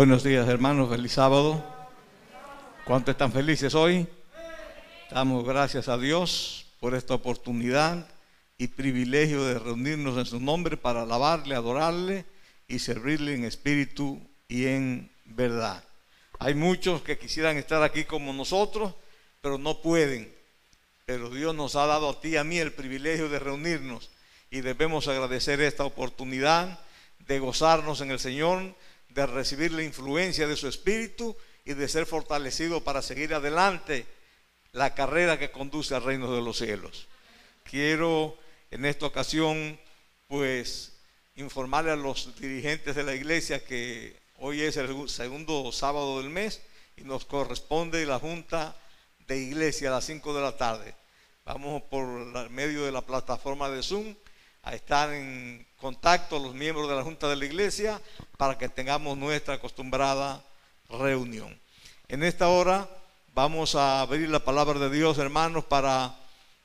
Buenos días hermanos, feliz sábado. ¿Cuántos están felices hoy? Damos gracias a Dios por esta oportunidad y privilegio de reunirnos en su nombre para alabarle, adorarle y servirle en espíritu y en verdad. Hay muchos que quisieran estar aquí como nosotros, pero no pueden. Pero Dios nos ha dado a ti y a mí el privilegio de reunirnos y debemos agradecer esta oportunidad de gozarnos en el Señor de recibir la influencia de su espíritu y de ser fortalecido para seguir adelante la carrera que conduce al reino de los cielos. Quiero en esta ocasión pues informarle a los dirigentes de la iglesia que hoy es el segundo sábado del mes y nos corresponde la junta de iglesia a las 5 de la tarde. Vamos por medio de la plataforma de Zoom a estar en contacto los miembros de la Junta de la Iglesia para que tengamos nuestra acostumbrada reunión. En esta hora vamos a abrir la palabra de Dios, hermanos, para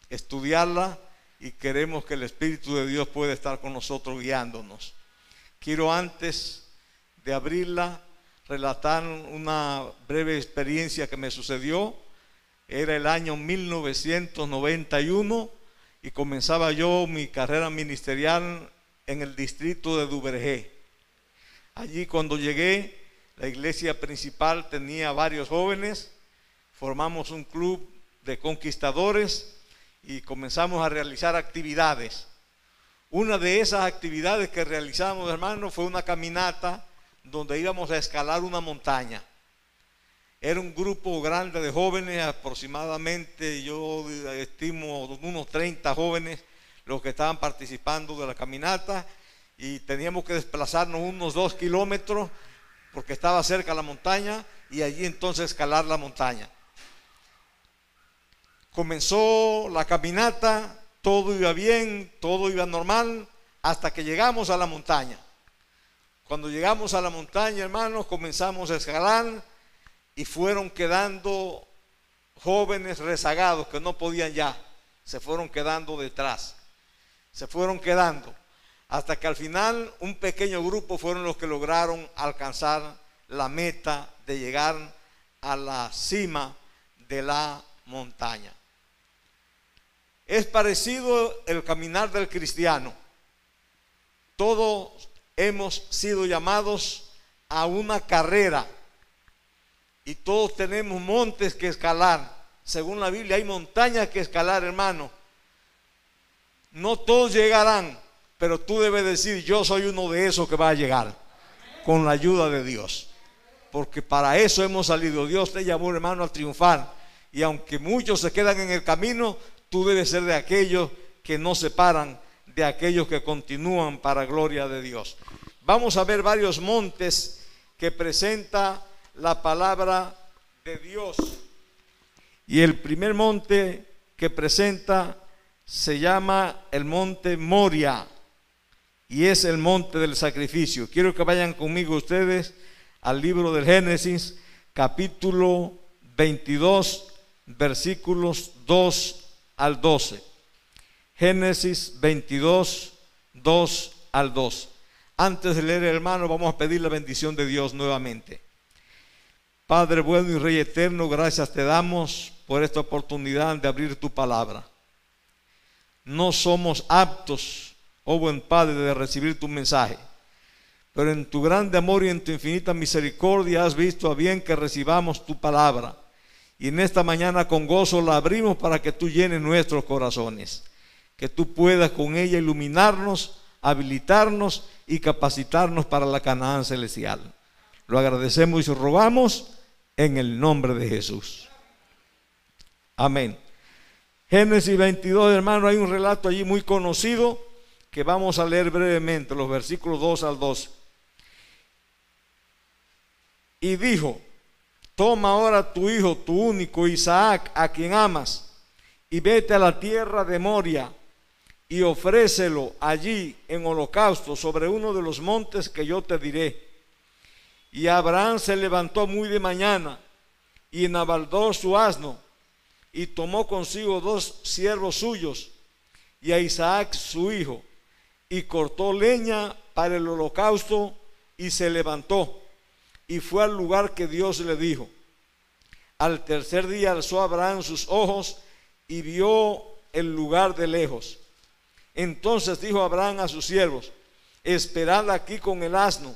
estudiarla y queremos que el Espíritu de Dios pueda estar con nosotros guiándonos. Quiero antes de abrirla relatar una breve experiencia que me sucedió. Era el año 1991 y comenzaba yo mi carrera ministerial en el distrito de Duvergé. Allí cuando llegué, la iglesia principal tenía varios jóvenes, formamos un club de conquistadores y comenzamos a realizar actividades. Una de esas actividades que realizamos, hermanos, fue una caminata donde íbamos a escalar una montaña. Era un grupo grande de jóvenes, aproximadamente yo estimo unos 30 jóvenes los que estaban participando de la caminata y teníamos que desplazarnos unos dos kilómetros porque estaba cerca la montaña y allí entonces escalar la montaña. Comenzó la caminata, todo iba bien, todo iba normal, hasta que llegamos a la montaña. Cuando llegamos a la montaña, hermanos, comenzamos a escalar y fueron quedando jóvenes rezagados que no podían ya, se fueron quedando detrás, se fueron quedando, hasta que al final un pequeño grupo fueron los que lograron alcanzar la meta de llegar a la cima de la montaña. Es parecido el caminar del cristiano. Todos hemos sido llamados a una carrera y todos tenemos montes que escalar. Según la Biblia hay montañas que escalar, hermano. No todos llegarán, pero tú debes decir, yo soy uno de esos que va a llegar con la ayuda de Dios. Porque para eso hemos salido. Dios te llamó, hermano, a triunfar. Y aunque muchos se quedan en el camino, tú debes ser de aquellos que no se paran, de aquellos que continúan para gloria de Dios. Vamos a ver varios montes que presenta la palabra de Dios. Y el primer monte que presenta se llama el monte Moria y es el monte del sacrificio. Quiero que vayan conmigo ustedes al libro del Génesis, capítulo 22, versículos 2 al 12. Génesis 22, 2 al 2. Antes de leer, hermano, vamos a pedir la bendición de Dios nuevamente. Padre bueno y Rey eterno, gracias te damos por esta oportunidad de abrir tu palabra. No somos aptos, oh buen Padre, de recibir tu mensaje, pero en tu grande amor y en tu infinita misericordia has visto a bien que recibamos tu palabra. Y en esta mañana con gozo la abrimos para que tú llenes nuestros corazones, que tú puedas con ella iluminarnos, habilitarnos y capacitarnos para la Canaán celestial. Lo agradecemos y rogamos en el nombre de Jesús. Amén. Génesis 22, hermano, hay un relato allí muy conocido que vamos a leer brevemente, los versículos 2 al 2. Y dijo, toma ahora tu hijo, tu único Isaac, a quien amas, y vete a la tierra de Moria y ofrécelo allí en holocausto sobre uno de los montes que yo te diré. Y Abraham se levantó muy de mañana y enabaldó su asno y tomó consigo dos siervos suyos y a Isaac su hijo y cortó leña para el holocausto y se levantó. y fue al lugar que Dios le dijo. Al tercer día alzó Abraham sus ojos y vio el lugar de lejos. Entonces dijo Abraham a sus siervos, esperad aquí con el asno,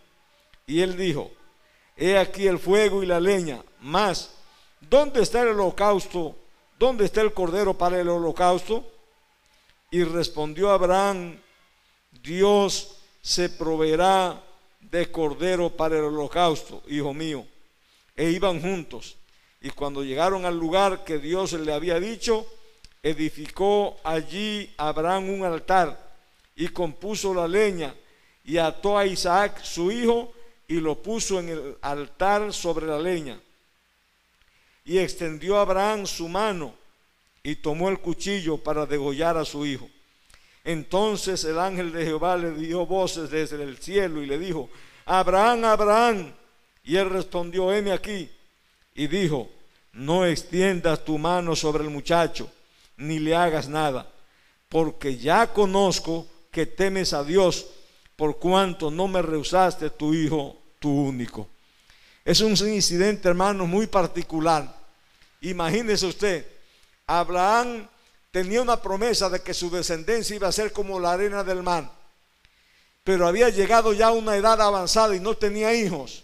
Y él dijo, he aquí el fuego y la leña, mas, ¿dónde está el holocausto? ¿Dónde está el cordero para el holocausto? Y respondió Abraham, Dios se proveerá de cordero para el holocausto, hijo mío. E iban juntos. Y cuando llegaron al lugar que Dios le había dicho, edificó allí Abraham un altar y compuso la leña y ató a Isaac su hijo y lo puso en el altar sobre la leña. Y extendió Abraham su mano y tomó el cuchillo para degollar a su hijo. Entonces el ángel de Jehová le dio voces desde el cielo y le dijo, Abraham, Abraham. Y él respondió, heme aquí. Y dijo, no extiendas tu mano sobre el muchacho, ni le hagas nada, porque ya conozco que temes a Dios, por cuanto no me rehusaste tu hijo, tu único. Es un incidente, hermano, muy particular. Imagínese usted, Abraham tenía una promesa de que su descendencia iba a ser como la arena del mar, pero había llegado ya a una edad avanzada y no tenía hijos.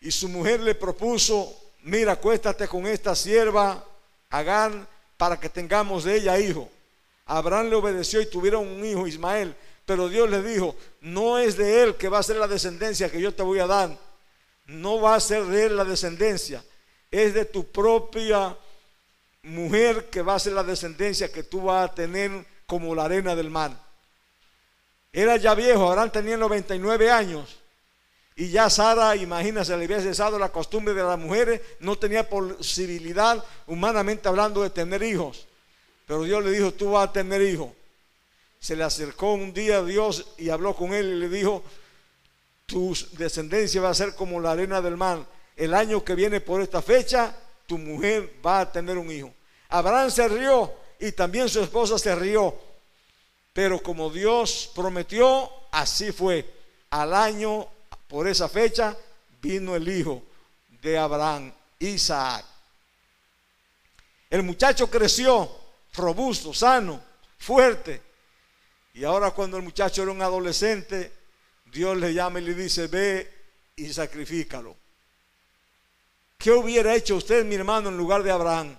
Y su mujer le propuso, mira, acuéstate con esta sierva, Agar, para que tengamos de ella hijo. Abraham le obedeció y tuvieron un hijo, Ismael. Pero Dios le dijo, no es de él que va a ser la descendencia que yo te voy a dar. No va a ser de él la descendencia. Es de tu propia mujer que va a ser la descendencia que tú vas a tener como la arena del mar. Era ya viejo, Abraham tenía 99 años. Y ya Sara, imagínase, le había cesado la costumbre de las mujeres, no tenía posibilidad, humanamente hablando, de tener hijos. Pero Dios le dijo, tú vas a tener hijos. Se le acercó un día a Dios y habló con él y le dijo, tu descendencia va a ser como la arena del mar. El año que viene por esta fecha, tu mujer va a tener un hijo. Abraham se rió y también su esposa se rió. Pero como Dios prometió, así fue. Al año por esa fecha vino el hijo de Abraham, Isaac. El muchacho creció robusto, sano, fuerte. Y ahora cuando el muchacho era un adolescente, Dios le llama y le dice, ve y sacrifícalo. ¿Qué hubiera hecho usted, mi hermano, en lugar de Abraham?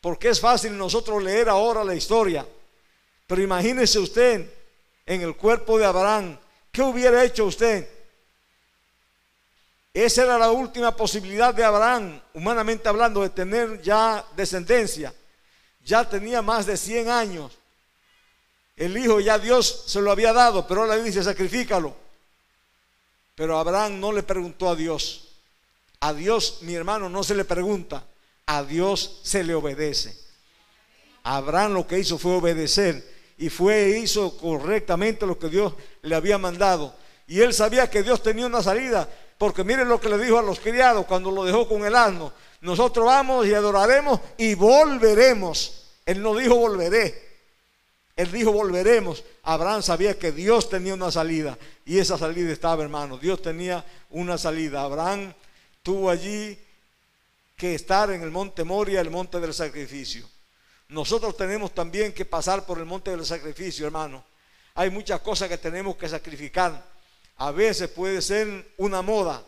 Porque es fácil nosotros leer ahora la historia. Pero imagínese usted en el cuerpo de Abraham. ¿Qué hubiera hecho usted? Esa era la última posibilidad de Abraham, humanamente hablando, de tener ya descendencia. Ya tenía más de 100 años. El hijo ya Dios se lo había dado, pero ahora dice, sacrifícalo. Pero Abraham no le preguntó a Dios. A Dios, mi hermano, no se le pregunta. A Dios se le obedece. Abraham lo que hizo fue obedecer y fue hizo correctamente lo que Dios le había mandado. Y él sabía que Dios tenía una salida, porque miren lo que le dijo a los criados cuando lo dejó con el asno. Nosotros vamos y adoraremos y volveremos. Él no dijo volveré. Él dijo volveremos. Abraham sabía que Dios tenía una salida. Y esa salida estaba, hermano. Dios tenía una salida. Abraham tuvo allí que estar en el monte Moria, el monte del sacrificio. Nosotros tenemos también que pasar por el monte del sacrificio, hermano. Hay muchas cosas que tenemos que sacrificar. A veces puede ser una moda.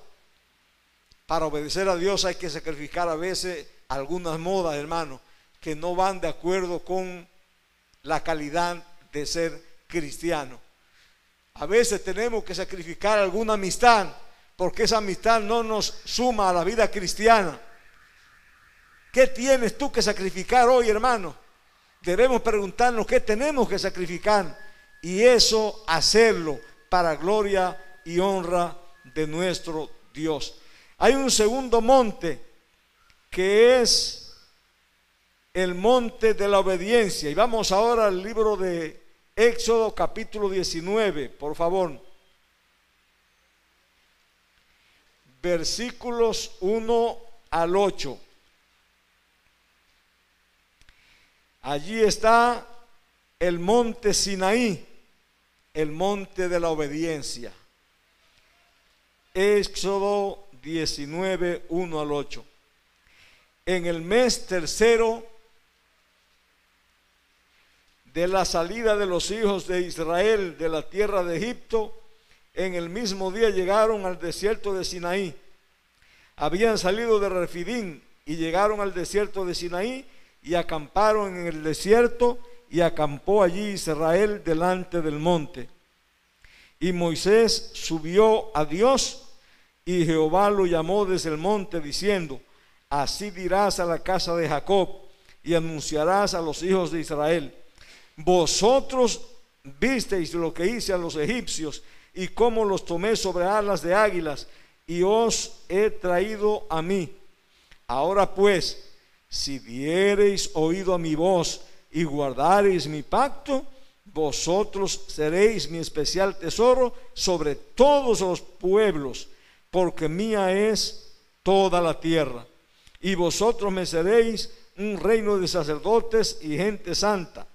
Para obedecer a Dios hay que sacrificar a veces algunas modas, hermano, que no van de acuerdo con la calidad de ser cristiano. A veces tenemos que sacrificar alguna amistad porque esa amistad no nos suma a la vida cristiana. ¿Qué tienes tú que sacrificar hoy, hermano? Debemos preguntarnos qué tenemos que sacrificar y eso hacerlo para gloria y honra de nuestro Dios. Hay un segundo monte que es el monte de la obediencia. Y vamos ahora al libro de Éxodo capítulo 19, por favor. Versículos 1 al 8. Allí está el monte Sinaí, el monte de la obediencia. Éxodo 19, 1 al 8. En el mes tercero de la salida de los hijos de Israel de la tierra de Egipto, en el mismo día llegaron al desierto de Sinaí. Habían salido de Refidín y llegaron al desierto de Sinaí y acamparon en el desierto y acampó allí Israel delante del monte. Y Moisés subió a Dios y Jehová lo llamó desde el monte diciendo, así dirás a la casa de Jacob y anunciarás a los hijos de Israel, vosotros visteis lo que hice a los egipcios y cómo los tomé sobre alas de águilas y os he traído a mí. Ahora pues, si diereis oído a mi voz y guardareis mi pacto, vosotros seréis mi especial tesoro sobre todos los pueblos, porque mía es toda la tierra. Y vosotros me seréis un reino de sacerdotes y gente santa.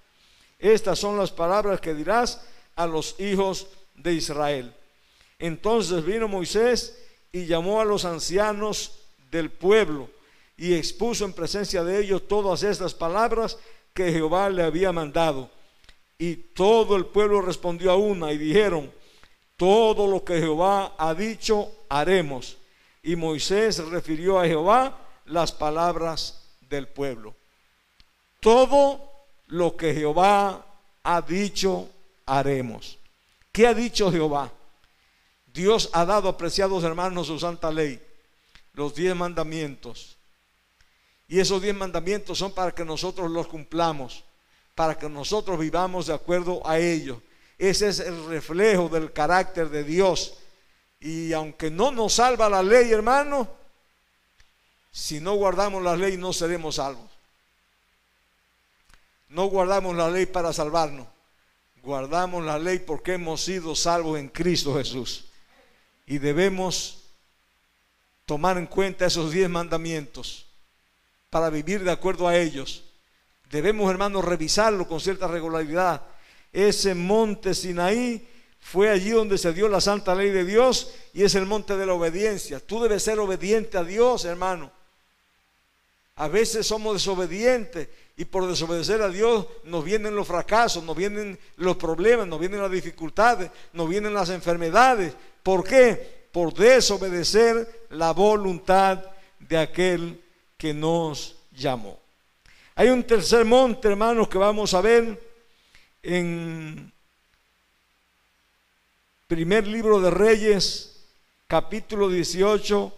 Estas son las palabras que dirás a los hijos de Israel. Entonces vino Moisés y llamó a los ancianos del pueblo y expuso en presencia de ellos todas estas palabras que Jehová le había mandado. Y todo el pueblo respondió a una y dijeron, todo lo que Jehová ha dicho haremos. Y Moisés refirió a Jehová las palabras del pueblo. Todo lo que Jehová ha dicho haremos. ¿Qué ha dicho Jehová? Dios ha dado, apreciados hermanos, su santa ley, los diez mandamientos y esos diez mandamientos son para que nosotros los cumplamos, para que nosotros vivamos de acuerdo a ellos. Ese es el reflejo del carácter de Dios. Y aunque no nos salva la ley, hermano, si no guardamos la ley no seremos salvos. No guardamos la ley para salvarnos. Guardamos la ley porque hemos sido salvos en Cristo Jesús. Y debemos tomar en cuenta esos diez mandamientos para vivir de acuerdo a ellos. Debemos, hermanos, revisarlo con cierta regularidad. Ese monte Sinaí fue allí donde se dio la santa ley de Dios y es el monte de la obediencia. Tú debes ser obediente a Dios, hermano. A veces somos desobedientes y por desobedecer a Dios nos vienen los fracasos, nos vienen los problemas, nos vienen las dificultades, nos vienen las enfermedades. ¿Por qué? Por desobedecer la voluntad de aquel que nos llamó. Hay un tercer monte, hermanos, que vamos a ver en primer libro de Reyes, capítulo 18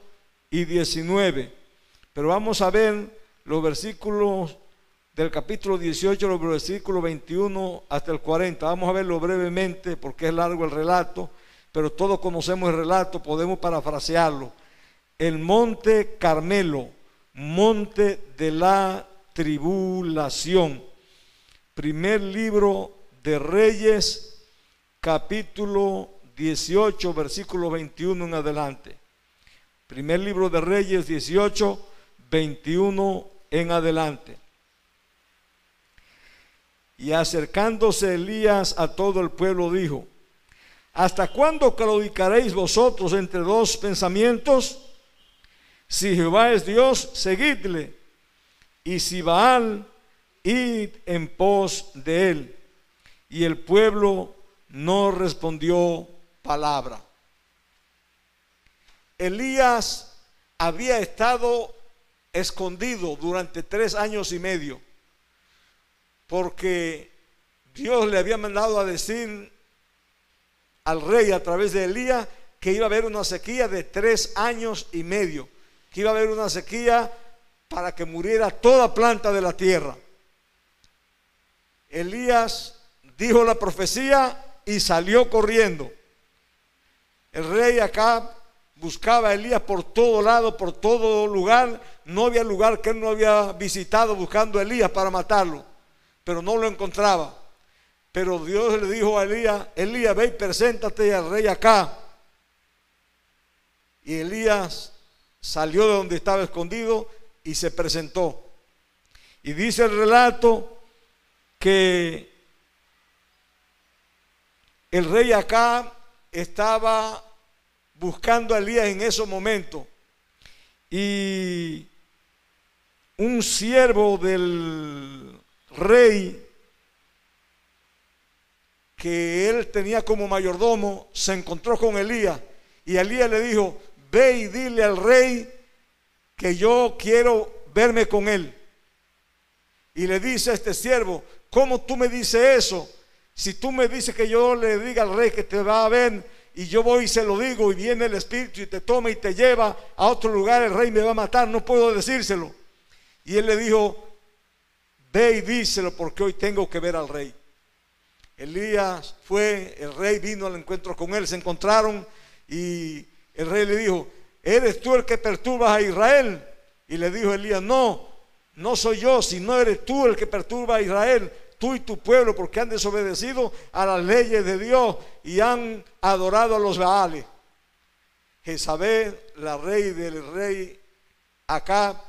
y 19. Pero vamos a ver los versículos del capítulo 18, los versículos 21 hasta el 40. Vamos a verlo brevemente porque es largo el relato, pero todos conocemos el relato, podemos parafrasearlo. El monte Carmelo monte de la tribulación. Primer libro de Reyes, capítulo 18, versículo 21 en adelante. Primer libro de Reyes 18, 21 en adelante. Y acercándose Elías a todo el pueblo dijo, ¿hasta cuándo claudicaréis vosotros entre dos pensamientos? Si Jehová es Dios, seguidle. Y si Baal, id en pos de él. Y el pueblo no respondió palabra. Elías había estado escondido durante tres años y medio, porque Dios le había mandado a decir al rey a través de Elías que iba a haber una sequía de tres años y medio que iba a haber una sequía para que muriera toda planta de la tierra. Elías dijo la profecía y salió corriendo. El rey acá buscaba a Elías por todo lado, por todo lugar. No había lugar que él no había visitado buscando a Elías para matarlo, pero no lo encontraba. Pero Dios le dijo a Elías, Elías, ve y preséntate al rey acá. Y Elías salió de donde estaba escondido y se presentó. Y dice el relato que el rey acá estaba buscando a Elías en ese momento. Y un siervo del rey que él tenía como mayordomo se encontró con Elías y Elías le dijo, ve y dile al rey que yo quiero verme con él. Y le dice a este siervo, ¿cómo tú me dices eso? Si tú me dices que yo le diga al rey que te va a ver y yo voy y se lo digo y viene el espíritu y te toma y te lleva a otro lugar, el rey me va a matar, no puedo decírselo. Y él le dijo, ve y díselo porque hoy tengo que ver al rey. Elías fue, el rey vino al encuentro con él, se encontraron y el rey le dijo, ¿eres tú el que perturbas a Israel? Y le dijo Elías, no, no soy yo, sino eres tú el que perturba a Israel, tú y tu pueblo, porque han desobedecido a las leyes de Dios y han adorado a los Baales. Jezabel, la rey del rey acá,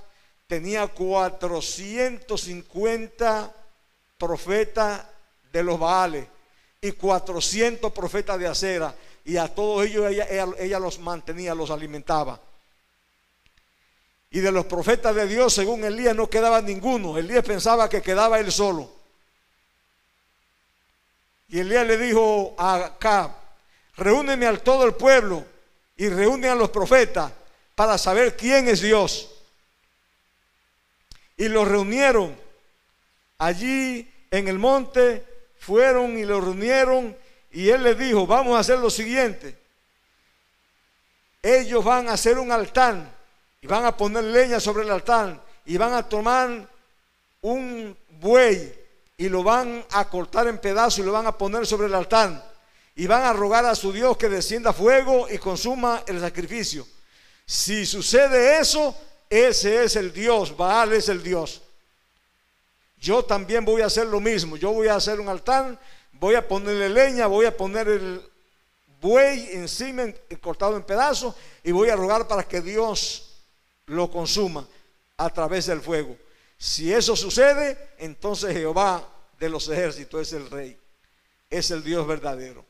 tenía 450 profetas de los Baales y 400 profetas de acera. Y a todos ellos ella, los mantenía, los alimentaba. Y de los profetas de Dios, según Elías, no quedaba ninguno. Elías pensaba que quedaba él solo. Y Elías le dijo a Acab, reúneme al todo el pueblo y reúne a los profetas para saber quién es Dios. Y los reunieron allí en el monte fueron y lo reunieron y él les dijo, vamos a hacer lo siguiente. Ellos van a hacer un altar y van a poner leña sobre el altar y van a tomar un buey y lo van a cortar en pedazos y lo van a poner sobre el altar y van a rogar a su Dios que descienda fuego y consuma el sacrificio. Si sucede eso, ese es el Dios, Baal es el Dios yo también voy a hacer lo mismo. Yo voy a hacer un altar, voy a ponerle leña, voy a poner el buey encima cortado en pedazos y voy a rogar para que Dios lo consuma a través del fuego. Si eso sucede, entonces Jehová de los ejércitos es el rey, es el Dios verdadero.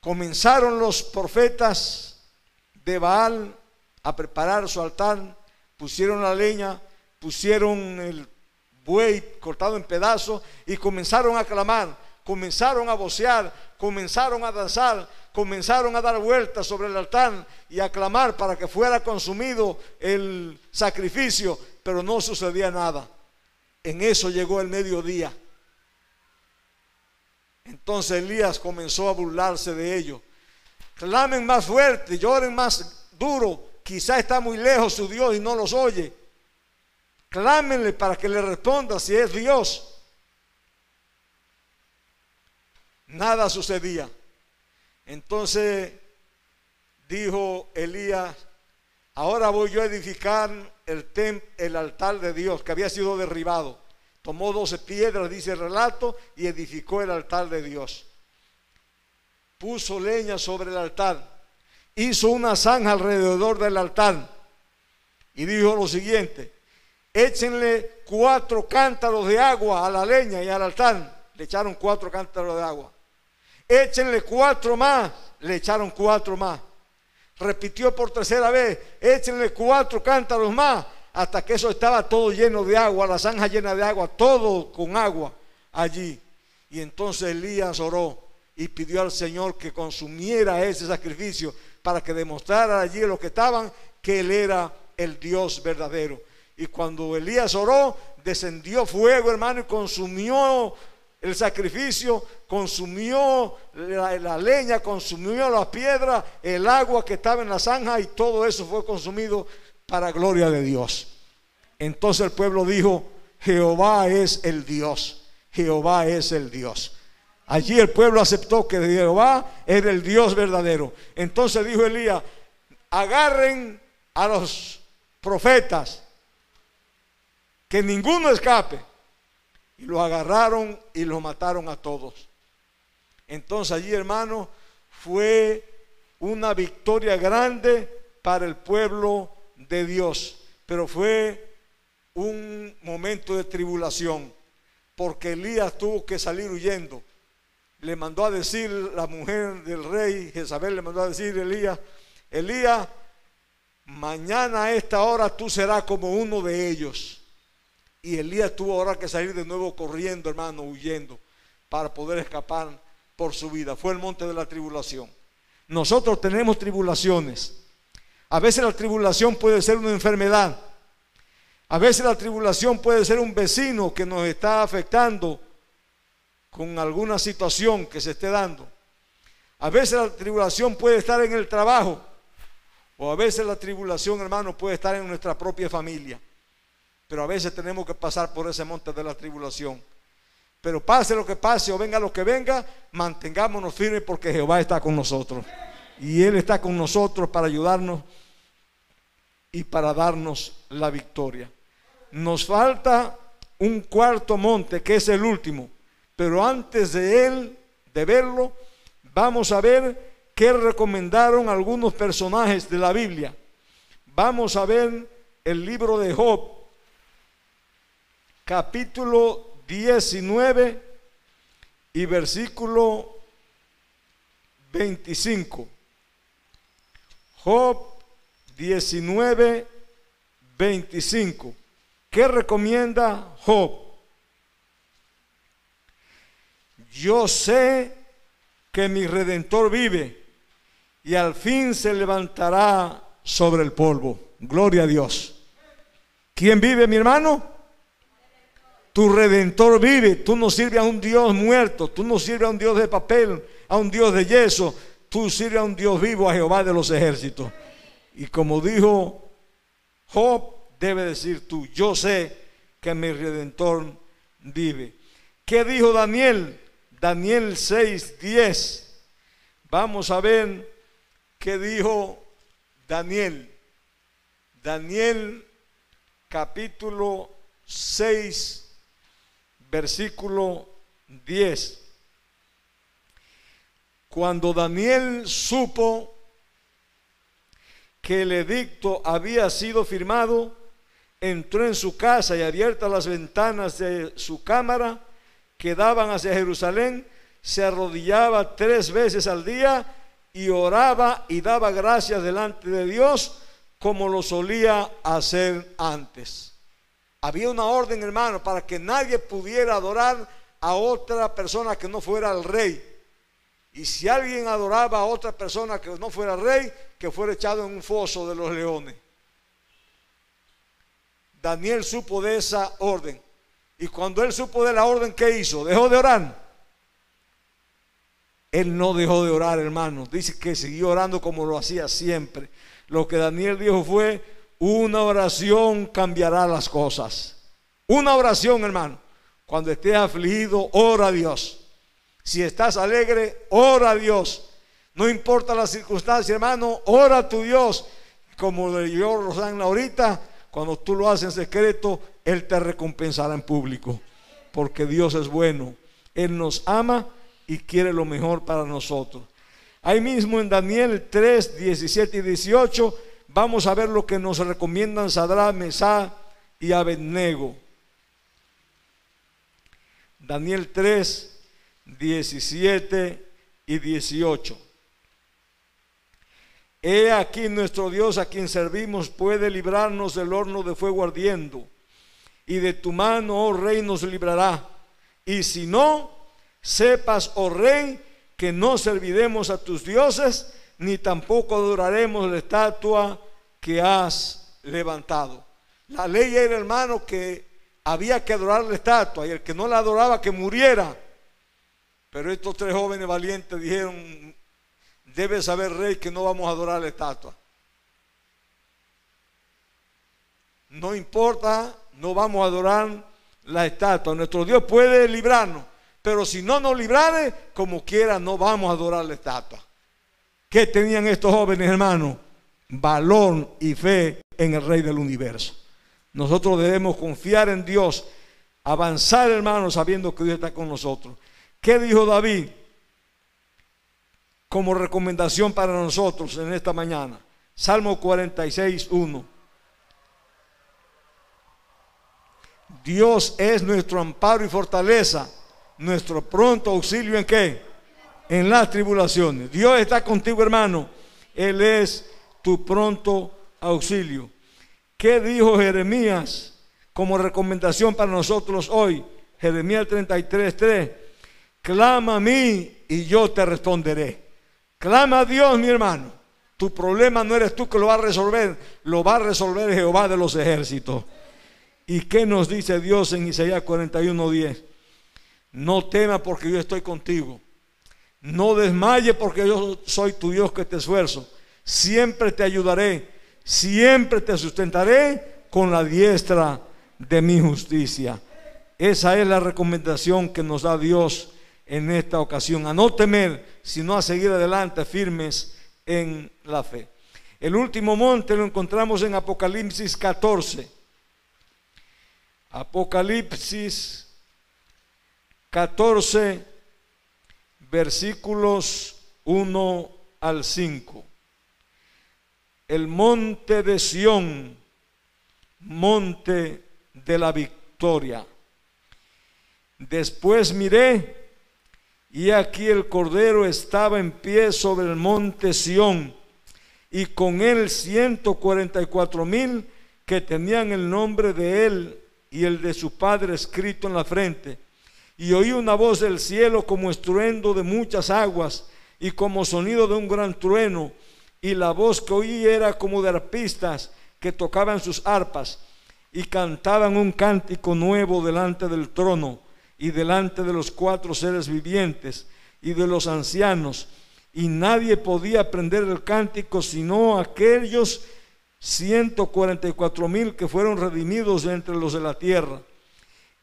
Comenzaron los profetas de Baal a preparar su altar, pusieron la leña, pusieron el buey cortado en pedazos y comenzaron a clamar, comenzaron a vocear, comenzaron a danzar, comenzaron a dar vueltas sobre el altar y a clamar para que fuera consumido el sacrificio, pero no sucedía nada. En eso llegó el mediodía. Entonces Elías comenzó a burlarse de ellos. Clamen más fuerte, lloren más duro. Quizá está muy lejos su Dios y no los oye. Clámenle para que le responda si es Dios. Nada sucedía. Entonces dijo Elías, ahora voy yo a edificar el, el altar de Dios que había sido derribado. Tomó doce piedras, dice el relato, y edificó el altar de Dios. Puso leña sobre el altar. Hizo una zanja alrededor del altar. Y dijo lo siguiente, échenle cuatro cántaros de agua a la leña y al altar. Le echaron cuatro cántaros de agua. Échenle cuatro más. Le echaron cuatro más. Repitió por tercera vez. Échenle cuatro cántaros más. Hasta que eso estaba todo lleno de agua. La zanja llena de agua. Todo con agua allí. Y entonces Elías oró y pidió al Señor que consumiera ese sacrificio para que demostrara allí los que estaban que Él era el Dios verdadero. Y cuando Elías oró, descendió fuego, hermano, y consumió el sacrificio, consumió la, leña, consumió la piedra, el agua que estaba en la zanja y todo eso fue consumido para gloria de Dios. Entonces el pueblo dijo, Jehová es el Dios, Jehová es el Dios. Allí el pueblo aceptó que Jehová era el Dios verdadero. Entonces dijo Elías, agarren a los profetas, que ninguno escape. Y lo agarraron y lo mataron a todos. Entonces allí, hermano, fue una victoria grande para el pueblo de Dios. Pero fue un momento de tribulación, porque Elías tuvo que salir huyendo. Le mandó a decir la mujer del rey, Jezabel le mandó a decir Elías, Elías, mañana a esta hora tú serás como uno de ellos. Y Elías tuvo ahora que salir de nuevo corriendo, hermano, huyendo, para poder escapar por su vida. Fue el monte de la tribulación. Nosotros tenemos tribulaciones. A veces la tribulación puede ser una enfermedad. A veces la tribulación puede ser un vecino que nos está afectando con alguna situación que se esté dando. A veces la tribulación puede estar en el trabajo. O a veces la tribulación, hermano, puede estar en nuestra propia familia. Pero a veces tenemos que pasar por ese monte de la tribulación. Pero pase lo que pase o venga lo que venga, mantengámonos firmes porque Jehová está con nosotros. Y Él está con nosotros para ayudarnos y para darnos la victoria. Nos falta un cuarto monte que es el último. Pero antes de él, de verlo, vamos a ver qué recomendaron algunos personajes de la Biblia. Vamos a ver el libro de Job, capítulo 19 y versículo 25. Job 19, 25. ¿Qué recomienda Job? Yo sé que mi redentor vive y al fin se levantará sobre el polvo. Gloria a Dios. ¿Quién vive, mi hermano? Tu redentor vive. Tú no sirves a un Dios muerto. Tú no sirves a un Dios de papel, a un Dios de yeso. Tú sirves a un Dios vivo, a Jehová de los ejércitos. Y como dijo Job, debe decir tú, yo sé que mi redentor vive. ¿Qué dijo Daniel? Daniel 6, 10. Vamos a ver qué dijo Daniel. Daniel capítulo 6, versículo 10. Cuando Daniel supo que el edicto había sido firmado, entró en su casa y abiertas las ventanas de su cámara que daban hacia Jerusalén, se arrodillaba tres veces al día y oraba y daba gracias delante de Dios como lo solía hacer antes. Había una orden, hermano, para que nadie pudiera adorar a otra persona que no fuera el rey. Y si alguien adoraba a otra persona que no fuera rey, que fuera echado en un foso de los leones. Daniel supo de esa orden. Y cuando él supo de la orden, ¿qué hizo? ¿Dejó de orar? Él no dejó de orar, hermano. Dice que siguió orando como lo hacía siempre. Lo que Daniel dijo fue, una oración cambiará las cosas. Una oración, hermano. Cuando estés afligido, ora a Dios. Si estás alegre, ora a Dios. No importa la circunstancia, hermano, ora a tu Dios. Como leyó Rosana ahorita, cuando tú lo haces en secreto, Él te recompensará en público. Porque Dios es bueno. Él nos ama y quiere lo mejor para nosotros. Ahí mismo en Daniel 3, 17 y 18 Vamos a ver lo que nos recomiendan Sadra, Mesá y Abednego. Daniel 3, 17 y 18. He aquí nuestro Dios a quien servimos puede librarnos del horno de fuego ardiendo, y de tu mano, oh rey, nos librará. Y si no, sepas, oh rey, que no serviremos a tus dioses, ni tampoco adoraremos la estatua que has levantado. La ley era, hermano, que había que adorar la estatua y el que no la adoraba que muriera. Pero estos tres jóvenes valientes dijeron, debe saber rey que no vamos a adorar la estatua. No importa, no vamos a adorar la estatua. Nuestro Dios puede librarnos, Pero si no nos librare, como quiera, no vamos a adorar la estatua. ¿Qué tenían estos jóvenes, hermanos? Valor y fe en el Rey del universo. Nosotros debemos confiar en Dios, avanzar, hermanos, sabiendo que Dios está con nosotros. ¿Qué dijo David como recomendación para nosotros en esta mañana? Salmo 46, 1. Dios es nuestro amparo y fortaleza, nuestro pronto auxilio en qué? En las tribulaciones. Dios está contigo, hermano. Él es tu pronto auxilio. ¿Qué dijo Jeremías como recomendación para nosotros hoy? Jeremías 33, 3. Clama a mí y yo te responderé. Clama a Dios, mi hermano. Tu problema no eres tú que lo va a resolver, lo va a resolver Jehová de los ejércitos. ¿Y qué nos dice Dios en Isaías 41:10? No temas porque yo estoy contigo. No desmaye porque yo soy tu Dios que te esfuerzo. Siempre te ayudaré. Siempre te sustentaré con la diestra de mi justicia. Esa es la recomendación que nos da Dios en esta ocasión. A no temer, sino a seguir adelante firmes en la fe. El último monte lo encontramos en Apocalipsis 14. Apocalipsis 14, versículos 1 al 5. El monte de Sión, monte de la victoria. Después miré y aquí el Cordero estaba en pie sobre el monte Sión y con él 144 mil que tenían el nombre de él y el de su padre escrito en la frente. Y oí una voz del cielo como estruendo de muchas aguas y como sonido de un gran trueno. Y la voz que oí era como de arpistas que tocaban sus arpas y cantaban un cántico nuevo delante del trono y delante de los cuatro seres vivientes y de los ancianos. Y nadie podía aprender el cántico sino aquellos 144 mil que fueron redimidos entre los de la tierra.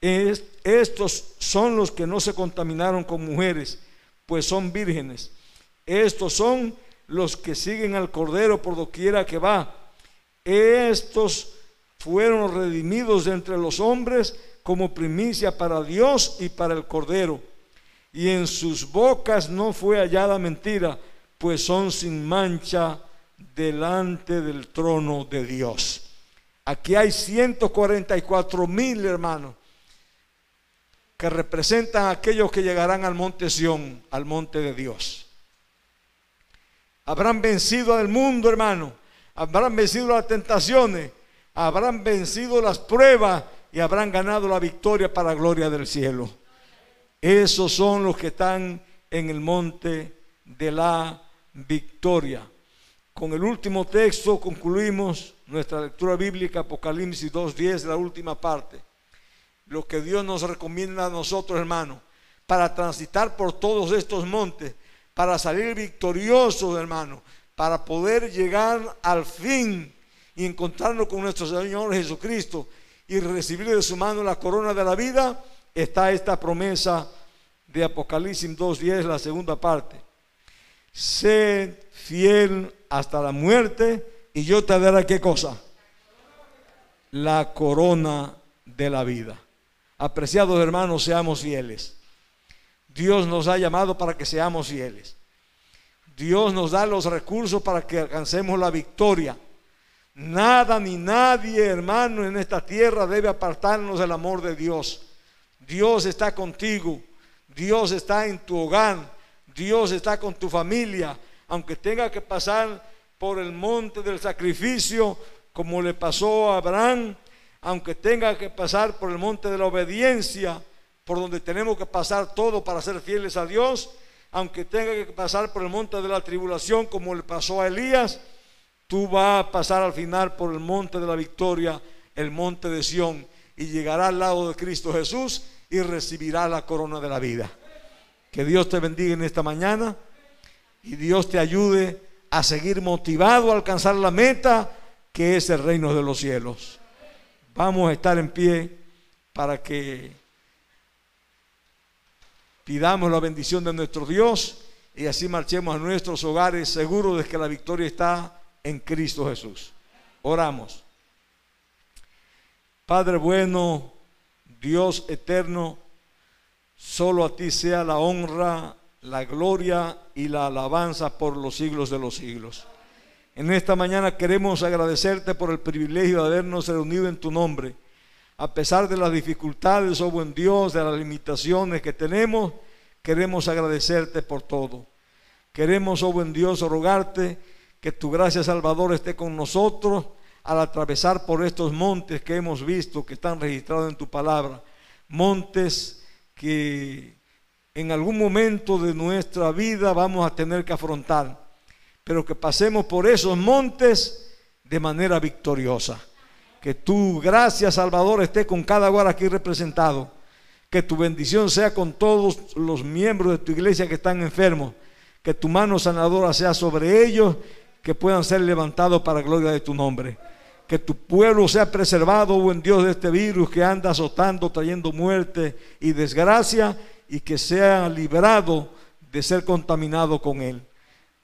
Estos son los que no se contaminaron con mujeres, pues son vírgenes. Estos son los que siguen al Cordero por doquiera que va. Estos fueron redimidos entre los hombres como primicia para Dios y para el Cordero. Y en sus bocas no fue hallada mentira, pues son sin mancha delante del trono de Dios. Aquí hay 144 mil hermanos que representan a aquellos que llegarán al monte Sión, al monte de Dios. Habrán vencido al mundo, hermano. Habrán vencido las tentaciones. Habrán vencido las pruebas y habrán ganado la victoria para la gloria del cielo. Esos son los que están en el monte de la victoria. Con el último texto concluimos nuestra lectura bíblica, Apocalipsis 2.10, la última parte. Lo que Dios nos recomienda a nosotros, hermanos, para transitar por todos estos montes, para salir victoriosos, hermanos, para poder llegar al fin y encontrarnos con nuestro Señor Jesucristo y recibir de su mano la corona de la vida, está esta promesa de Apocalipsis 2.10, la segunda parte. Sed fiel hasta la muerte y yo te daré qué cosa? La corona de la vida. Apreciados hermanos, seamos fieles. Dios nos ha llamado para que seamos fieles. Dios nos da los recursos para que alcancemos la victoria. Nada ni nadie, hermano, en esta tierra debe apartarnos del amor de Dios. Dios está contigo. Dios está en tu hogar. Dios está con tu familia aunque tenga que pasar por el monte del sacrificio, como le pasó a Abraham, aunque tenga que pasar por el monte de la obediencia, por donde tenemos que pasar todo para ser fieles a Dios, aunque tenga que pasar por el monte de la tribulación, como le pasó a Elías, tú vas a pasar al final por el monte de la victoria, el monte de Sión, y llegará al lado de Cristo Jesús y recibirá la corona de la vida. Que Dios te bendiga en esta mañana y Dios te ayude a seguir motivado a alcanzar la meta que es el reino de los cielos. Vamos a estar en pie para que pidamos la bendición de nuestro Dios y así marchemos a nuestros hogares seguros de que la victoria está en Cristo Jesús. Oramos. Padre bueno, Dios eterno, solo a ti sea la honra, la gloria y la alabanza por los siglos de los siglos. En esta mañana queremos agradecerte por el privilegio de habernos reunido en tu nombre. A pesar de las dificultades, oh buen Dios, de las limitaciones que tenemos, queremos agradecerte por todo. Queremos, oh buen Dios, rogarte que tu gracia Salvador esté con nosotros al atravesar por estos montes que hemos visto, que están registrados en tu palabra. Montes que en algún momento de nuestra vida vamos a tener que afrontar, pero que pasemos por esos montes de manera victoriosa. Que tu gracia, Salvador, esté con cada hogar aquí representado. Que tu bendición sea con todos los miembros de tu iglesia que están enfermos. Que tu mano sanadora sea sobre ellos, que puedan ser levantados para gloria de tu nombre. Que tu pueblo sea preservado, buen Dios, de este virus que anda azotando, trayendo muerte y desgracia y que sea librado de ser contaminado con él.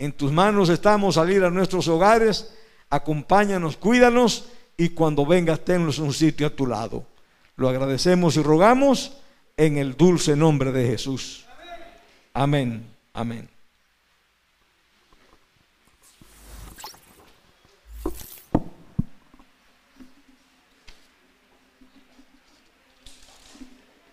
En tus manos estamos salir a nuestros hogares, acompáñanos, cuídanos y cuando vengas tennos un sitio a tu lado. Lo agradecemos y rogamos en el dulce nombre de Jesús. Amén, amén.